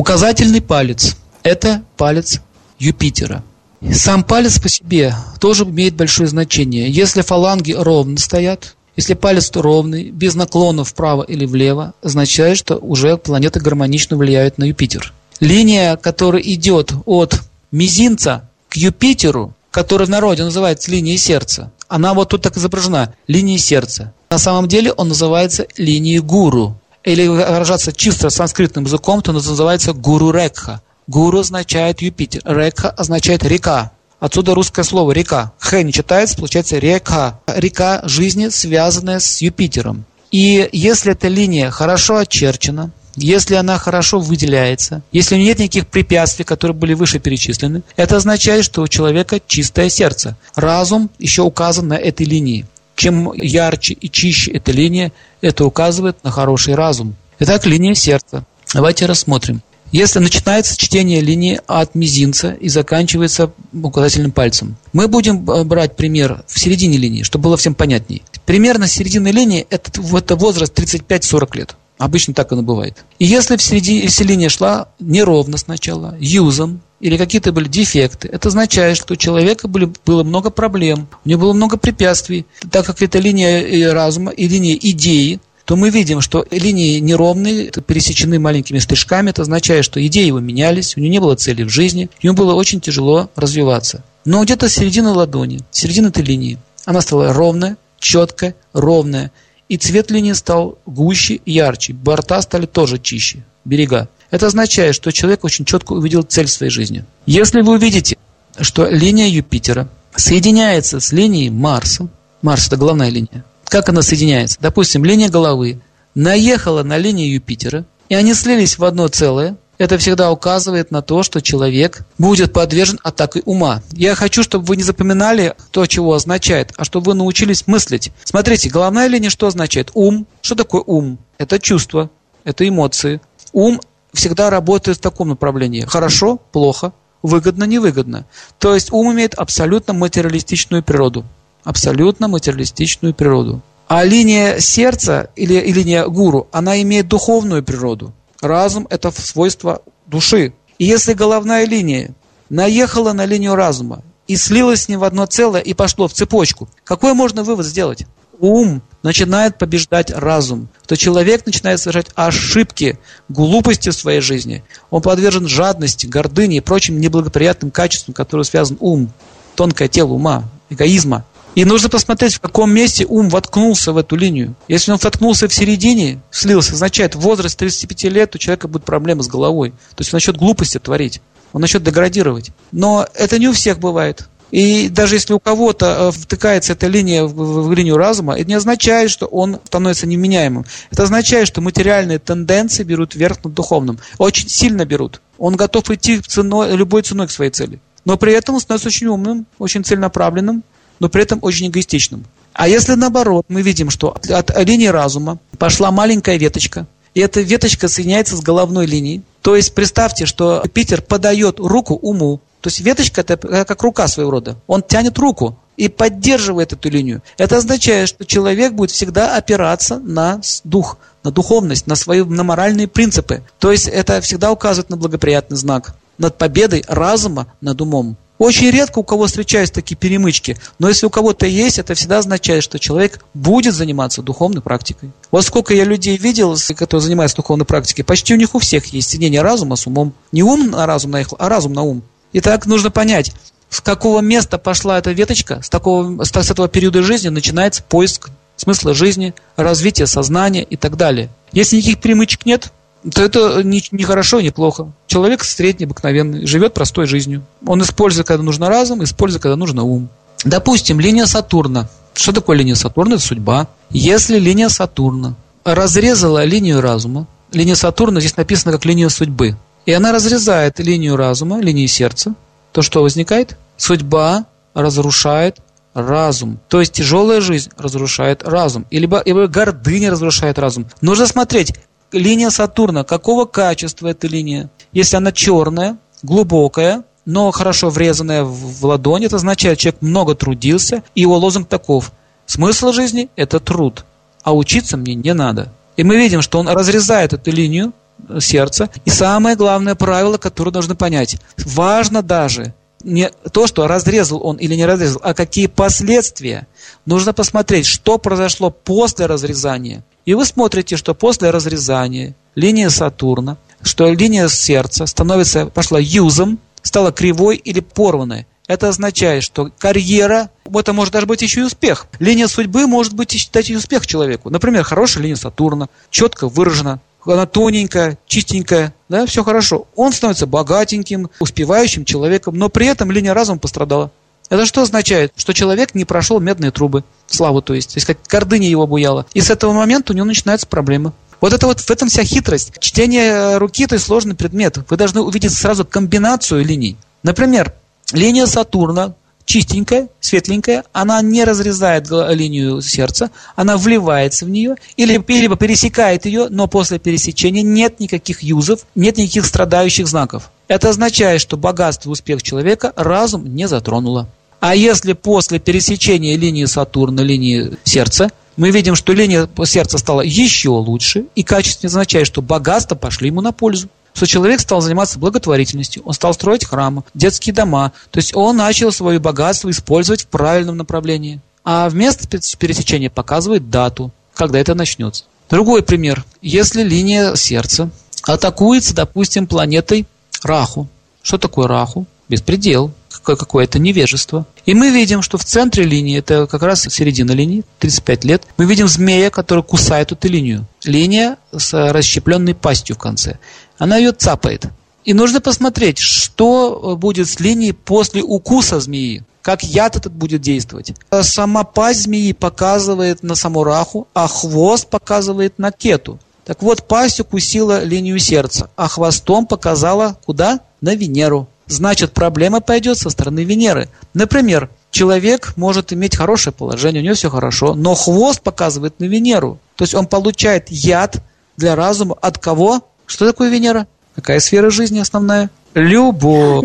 Указательный палец – это палец Юпитера. Сам палец по себе тоже имеет большое значение. Если фаланги ровно стоят, если палец ровный, без наклонов вправо или влево, означает, что уже планеты гармонично влияют на Юпитер. Линия, которая идет от мизинца к Юпитеру, которая в народе называется линией сердца, она вот тут так изображена, линией сердца. На самом деле он называется линией гуру. Или выражаться чисто санскритным языком, то называется гуру рекха. Гуру означает Юпитер, рекха означает река. Отсюда русское слово река. Х не читается, получается река. Река жизни, связанная с Юпитером. И если эта линия хорошо очерчена, если она хорошо выделяется, если нет никаких препятствий, которые были выше перечислены, это означает, что у человека чистое сердце. Разум еще указан на этой линии. Чем ярче и чище эта линия, это указывает на хороший разум. Итак, линия сердца. Давайте рассмотрим. Если начинается чтение линии от мизинца и заканчивается указательным пальцем. Мы будем э, брать пример в середине линии, чтобы было всем понятнее. Примерно середина линии это, это возраст 35-40 лет. Обычно так оно бывает. И если в середине если линия шла неровно сначала, юзом, или какие-то были дефекты, это означает, что у человека были, было много проблем, у него было много препятствий. Так как это линия разума и линия идеи, то мы видим, что линии неровные, пересечены маленькими стрижками. Это означает, что идеи его менялись, у него не было цели в жизни, ему было очень тяжело развиваться. Но где-то середина ладони, середина этой линии, она стала ровная, четкая, ровная. И цвет линии стал гуще ярче. Борта стали тоже чище, берега. Это означает, что человек очень четко увидел цель своей жизни. Если вы увидите, что линия Юпитера соединяется с линией Марса, Марс – это главная линия, как она соединяется? Допустим, линия головы наехала на линию Юпитера, и они слились в одно целое. Это всегда указывает на то, что человек будет подвержен атаке ума. Я хочу, чтобы вы не запоминали то, чего означает, а чтобы вы научились мыслить. Смотрите, головная линия что означает? Ум. Что такое ум? Это чувство, это эмоции. Ум всегда работает в таком направлении. Хорошо, плохо, выгодно, невыгодно. То есть ум имеет абсолютно материалистичную природу абсолютно материалистичную природу. А линия сердца или, или линия гуру, она имеет духовную природу. Разум – это свойство души. И если головная линия наехала на линию разума и слилась с ним в одно целое и пошло в цепочку, какой можно вывод сделать? Ум начинает побеждать разум, то человек начинает совершать ошибки, глупости в своей жизни. Он подвержен жадности, гордыне и прочим неблагоприятным качествам, которые связан ум, тонкое тело ума, эгоизма. И нужно посмотреть, в каком месте ум воткнулся в эту линию. Если он воткнулся в середине, слился, означает, возраст 35 лет у человека будет проблема с головой. То есть он начнет глупости творить, он начнет деградировать. Но это не у всех бывает. И даже если у кого-то э, втыкается эта линия в, в, линию разума, это не означает, что он становится невменяемым. Это означает, что материальные тенденции берут верх над духовным. Очень сильно берут. Он готов идти ценой, любой ценой к своей цели. Но при этом он становится очень умным, очень целенаправленным, но при этом очень эгоистичным. А если наоборот, мы видим, что от, от линии разума пошла маленькая веточка, и эта веточка соединяется с головной линией, то есть представьте, что Питер подает руку уму, то есть веточка это как рука своего рода, он тянет руку и поддерживает эту линию. Это означает, что человек будет всегда опираться на дух, на духовность, на свои на моральные принципы. То есть это всегда указывает на благоприятный знак, над победой разума над умом. Очень редко у кого встречаются такие перемычки, но если у кого-то есть, это всегда означает, что человек будет заниматься духовной практикой. Вот сколько я людей видел, которые занимаются духовной практикой, почти у них у всех есть соединение разума с умом. Не ум на разум наехал, а разум на ум. И так нужно понять, с какого места пошла эта веточка, с, такого, с этого периода жизни начинается поиск смысла жизни, развитие сознания и так далее. Если никаких перемычек нет, то это не, не хорошо, не плохо. Человек средний, обыкновенный, живет простой жизнью. Он использует, когда нужно разум, использует, когда нужно ум. Допустим, линия Сатурна. Что такое линия Сатурна? Это судьба. Если линия Сатурна разрезала линию разума, линия Сатурна здесь написана как линия судьбы, и она разрезает линию разума, линию сердца, то что возникает? Судьба разрушает разум. То есть тяжелая жизнь разрушает разум. Или гордыня разрушает разум. Нужно смотреть, линия Сатурна, какого качества эта линия? Если она черная, глубокая, но хорошо врезанная в ладонь, это означает, человек много трудился, и его лозунг таков. Смысл жизни – это труд, а учиться мне не надо. И мы видим, что он разрезает эту линию, сердца. И самое главное правило, которое нужно понять. Важно даже не то, что разрезал он или не разрезал, а какие последствия. Нужно посмотреть, что произошло после разрезания. И вы смотрите, что после разрезания линия Сатурна, что линия сердца становится, пошла юзом, стала кривой или порванной. Это означает, что карьера, это может даже быть еще и успех. Линия судьбы может быть дать и успех человеку. Например, хорошая линия Сатурна, четко выражена, она тоненькая, чистенькая, да, все хорошо. Он становится богатеньким, успевающим человеком, но при этом линия разума пострадала. Это что означает? Что человек не прошел медные трубы, славу то есть, то есть как гордыня его буяла. И с этого момента у него начинаются проблемы. Вот это вот в этом вся хитрость. Чтение руки – это сложный предмет. Вы должны увидеть сразу комбинацию линий. Например, линия Сатурна чистенькая, светленькая, она не разрезает линию сердца, она вливается в нее, или, либо пересекает ее, но после пересечения нет никаких юзов, нет никаких страдающих знаков. Это означает, что богатство и успех человека разум не затронуло. А если после пересечения линии Сатурна, линии сердца, мы видим, что линия сердца стала еще лучше, и качество означает, что богатства пошли ему на пользу что человек стал заниматься благотворительностью, он стал строить храмы, детские дома, то есть он начал свое богатство использовать в правильном направлении. А вместо пересечения показывает дату, когда это начнется. Другой пример. Если линия сердца атакуется, допустим, планетой Раху. Что такое Раху? Беспредел какое-то невежество. И мы видим, что в центре линии, это как раз середина линии, 35 лет, мы видим змея, который кусает эту линию. Линия с расщепленной пастью в конце. Она ее цапает. И нужно посмотреть, что будет с линией после укуса змеи. Как яд этот будет действовать. Сама пасть змеи показывает на саму раху, а хвост показывает на кету. Так вот, пасть укусила линию сердца, а хвостом показала куда? На Венеру значит проблема пойдет со стороны Венеры. Например, человек может иметь хорошее положение, у него все хорошо, но хвост показывает на Венеру. То есть он получает яд для разума от кого? Что такое Венера? Какая сфера жизни основная? Любовь.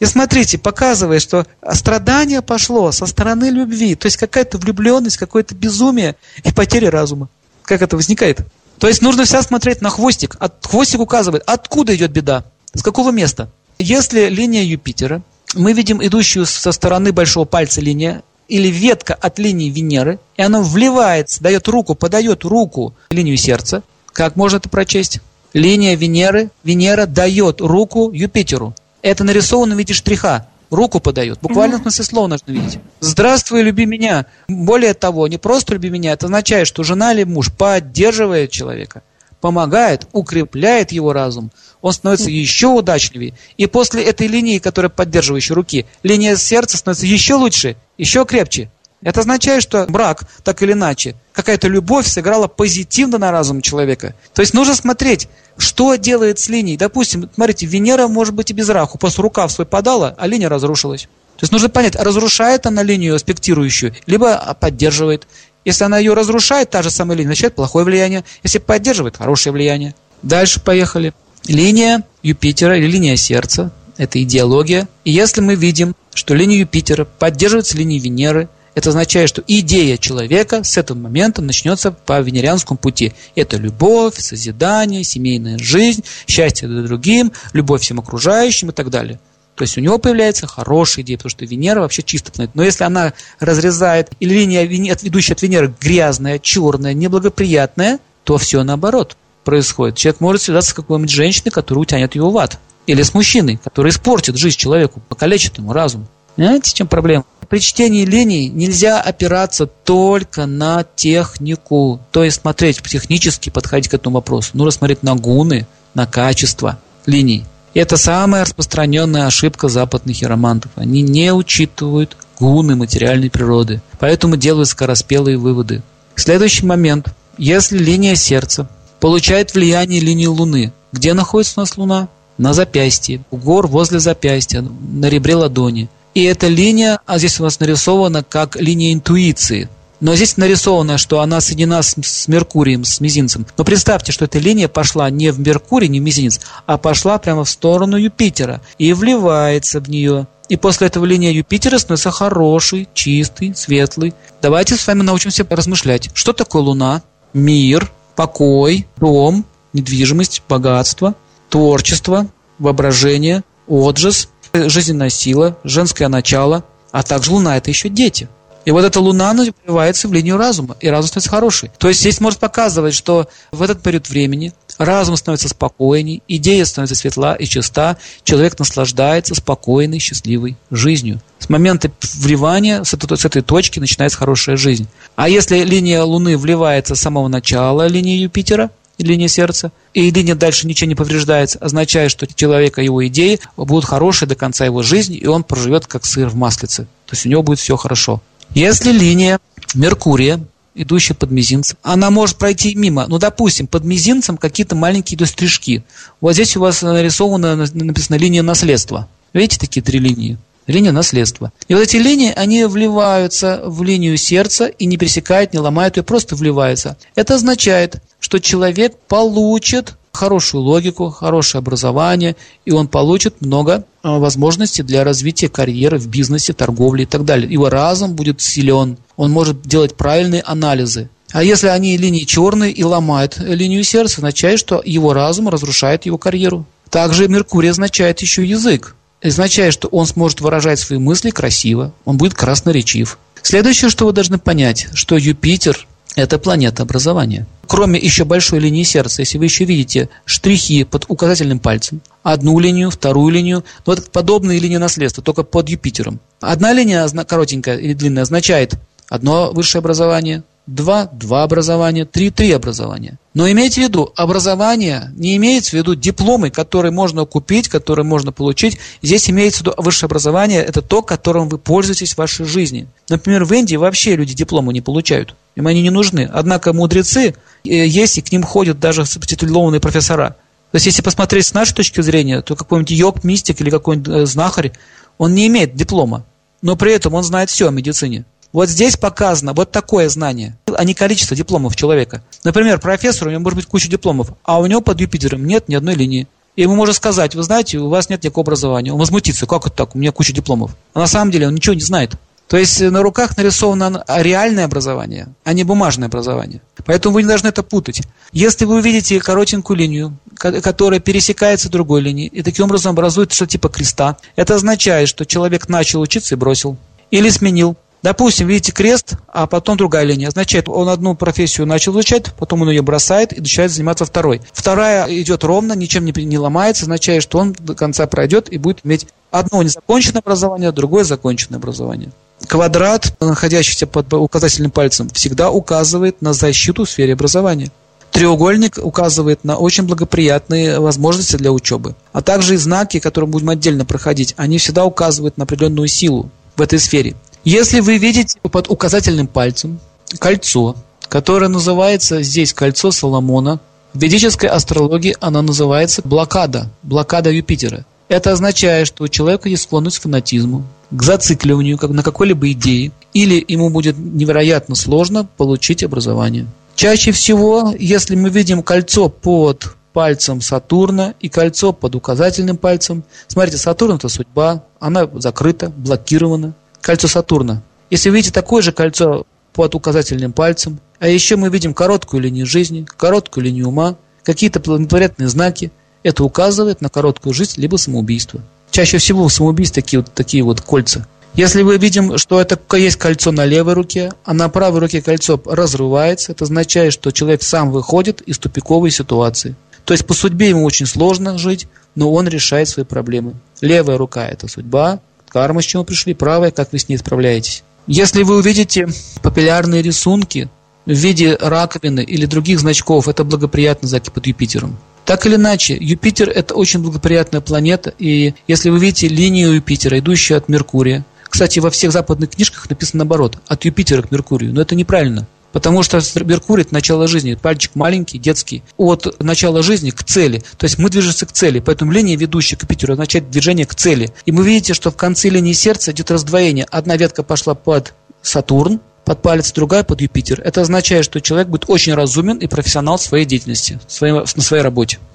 И смотрите, показывает, что страдание пошло со стороны любви. То есть какая-то влюбленность, какое-то безумие и потеря разума. Как это возникает? То есть нужно всегда смотреть на хвостик. От, хвостик указывает, откуда идет беда, с какого места. Если линия Юпитера, мы видим идущую со стороны большого пальца линия, или ветка от линии Венеры, и она вливается, дает руку, подает руку линию сердца. Как можно это прочесть? Линия Венеры, Венера дает руку Юпитеру. Это нарисовано в виде штриха. Руку подает. Буквально в смысле слова нужно видеть. Здравствуй, люби меня. Более того, не просто люби меня, это означает, что жена или муж поддерживает человека, помогает, укрепляет его разум, он становится еще удачливее. И после этой линии, которая поддерживающая руки, линия сердца становится еще лучше, еще крепче. Это означает, что брак, так или иначе, какая-то любовь сыграла позитивно на разум человека. То есть нужно смотреть, что делает с линией. Допустим, смотрите, Венера может быть и без раху, просто рукав свой подала, а линия разрушилась. То есть нужно понять, разрушает она линию аспектирующую, либо поддерживает. Если она ее разрушает, та же самая линия, начинает плохое влияние. Если поддерживает, хорошее влияние. Дальше поехали. Линия Юпитера или линия сердца – это идеология. И если мы видим, что линия Юпитера поддерживается линией Венеры, это означает, что идея человека с этого момента начнется по венерианскому пути. Это любовь, созидание, семейная жизнь, счастье для другим, любовь всем окружающим и так далее. То есть у него появляется хорошая идея, потому что Венера вообще чисто планета. Но если она разрезает, или линия, ведущая от Венеры, грязная, черная, неблагоприятная, то все наоборот происходит. Человек может связаться с какой-нибудь женщиной, которая утянет его в ад. Или с мужчиной, который испортит жизнь человеку, покалечит ему разум. Понимаете, в чем проблема? При чтении линий нельзя опираться только на технику. То есть смотреть технически, подходить к этому вопросу. Нужно смотреть на гуны, на качество линий. И это самая распространенная ошибка западных хиромантов. Они не учитывают гуны материальной природы. Поэтому делают скороспелые выводы. Следующий момент. Если линия сердца получает влияние линии Луны. Где находится у нас Луна? На запястье, у гор возле запястья, на ребре ладони. И эта линия, а здесь у нас нарисована как линия интуиции. Но здесь нарисовано, что она соединена с, с Меркурием, с мизинцем. Но представьте, что эта линия пошла не в Меркурий, не в мизинец, а пошла прямо в сторону Юпитера и вливается в нее. И после этого линия Юпитера становится хороший, чистый, светлый. Давайте с вами научимся размышлять. Что такое Луна? Мир, покой, дом, недвижимость, богатство, творчество, воображение, отжиз, жизненная сила, женское начало, а также Луна – это еще дети – и вот эта луна вливается в линию разума, и разум становится хороший. То есть здесь может показывать, что в этот период времени разум становится спокойней, идея становится светла и чиста, человек наслаждается спокойной, счастливой жизнью. С момента вливания, с этой, с этой точки начинается хорошая жизнь. А если линия Луны вливается с самого начала линии Юпитера, линии сердца, и линия дальше ничего не повреждается, означает, что человека, его идеи будут хорошие до конца его жизни, и он проживет как сыр в маслице. То есть у него будет все хорошо. Если линия Меркурия, идущая под мизинцем, она может пройти мимо. Ну, допустим, под мизинцем какие-то маленькие идут стрижки. Вот здесь у вас нарисовано, написано линия наследства. Видите такие три линии? Линия наследства. И вот эти линии, они вливаются в линию сердца и не пересекают, не ломают ее, просто вливаются. Это означает, что человек получит хорошую логику, хорошее образование, и он получит много а, возможностей для развития карьеры в бизнесе, торговле и так далее. Его разум будет силен, он может делать правильные анализы. А если они линии черные и ломают линию сердца, означает, что его разум разрушает его карьеру. Также Меркурий означает еще язык. Означает, что он сможет выражать свои мысли красиво, он будет красноречив. Следующее, что вы должны понять, что Юпитер это планета образования. Кроме еще большой линии сердца, если вы еще видите штрихи под указательным пальцем, одну линию, вторую линию, ну, вот подобные линии наследства, только под Юпитером. Одна линия, коротенькая или длинная, означает одно высшее образование, два – два образования, три – три образования. Но имейте в виду, образование не имеется в виду дипломы, которые можно купить, которые можно получить. Здесь имеется в виду высшее образование – это то, которым вы пользуетесь в вашей жизни. Например, в Индии вообще люди дипломы не получают. Им они не нужны. Однако мудрецы э, есть, и к ним ходят даже титулованные профессора. То есть, если посмотреть с нашей точки зрения, то какой-нибудь йог, мистик или какой-нибудь э, знахарь, он не имеет диплома, но при этом он знает все о медицине. Вот здесь показано вот такое знание, а не количество дипломов человека. Например, профессор, у него может быть куча дипломов, а у него под Юпитером нет ни одной линии. И ему можно сказать, вы знаете, у вас нет никакого образования. Он возмутится, как это так, у меня куча дипломов. А на самом деле он ничего не знает. То есть на руках нарисовано реальное образование, а не бумажное образование. Поэтому вы не должны это путать. Если вы увидите коротенькую линию, которая пересекается другой линией, и таким образом образует что-то типа креста, это означает, что человек начал учиться и бросил. Или сменил. Допустим, видите крест, а потом другая линия. Означает, он одну профессию начал изучать, потом он ее бросает и начинает заниматься второй. Вторая идет ровно, ничем не, не ломается, означает, что он до конца пройдет и будет иметь одно незаконченное образование, другое законченное образование. Квадрат, находящийся под указательным пальцем, всегда указывает на защиту в сфере образования. Треугольник указывает на очень благоприятные возможности для учебы. А также и знаки, которые будем отдельно проходить, они всегда указывают на определенную силу в этой сфере. Если вы видите под указательным пальцем кольцо, которое называется здесь кольцо Соломона, в ведической астрологии она называется блокада, блокада Юпитера. Это означает, что у человека есть склонность к фанатизму, к зацикливанию на какой-либо идее, или ему будет невероятно сложно получить образование. Чаще всего, если мы видим кольцо под пальцем Сатурна и кольцо под указательным пальцем, смотрите, Сатурн – это судьба, она закрыта, блокирована кольцо Сатурна. Если видите такое же кольцо под указательным пальцем, а еще мы видим короткую линию жизни, короткую линию ума, какие-то благоприятные знаки, это указывает на короткую жизнь либо самоубийство. Чаще всего в самоубийстве такие вот, такие вот кольца. Если мы видим, что это есть кольцо на левой руке, а на правой руке кольцо разрывается, это означает, что человек сам выходит из тупиковой ситуации. То есть по судьбе ему очень сложно жить, но он решает свои проблемы. Левая рука – это судьба, Карма, с чего пришли, правая, как вы с ней справляетесь. Если вы увидите папиллярные рисунки в виде раковины или других значков, это благоприятные знаки под Юпитером. Так или иначе, Юпитер – это очень благоприятная планета, и если вы видите линию Юпитера, идущую от Меркурия, кстати, во всех западных книжках написано наоборот, от Юпитера к Меркурию, но это неправильно. Потому что Меркурий – это начало жизни, пальчик маленький, детский, от начала жизни к цели. То есть мы движемся к цели, поэтому линия, ведущая к Юпитеру, означает движение к цели. И мы видите, что в конце линии сердца идет раздвоение. Одна ветка пошла под Сатурн, под палец, другая под Юпитер. Это означает, что человек будет очень разумен и профессионал в своей деятельности, в своей, на своей работе.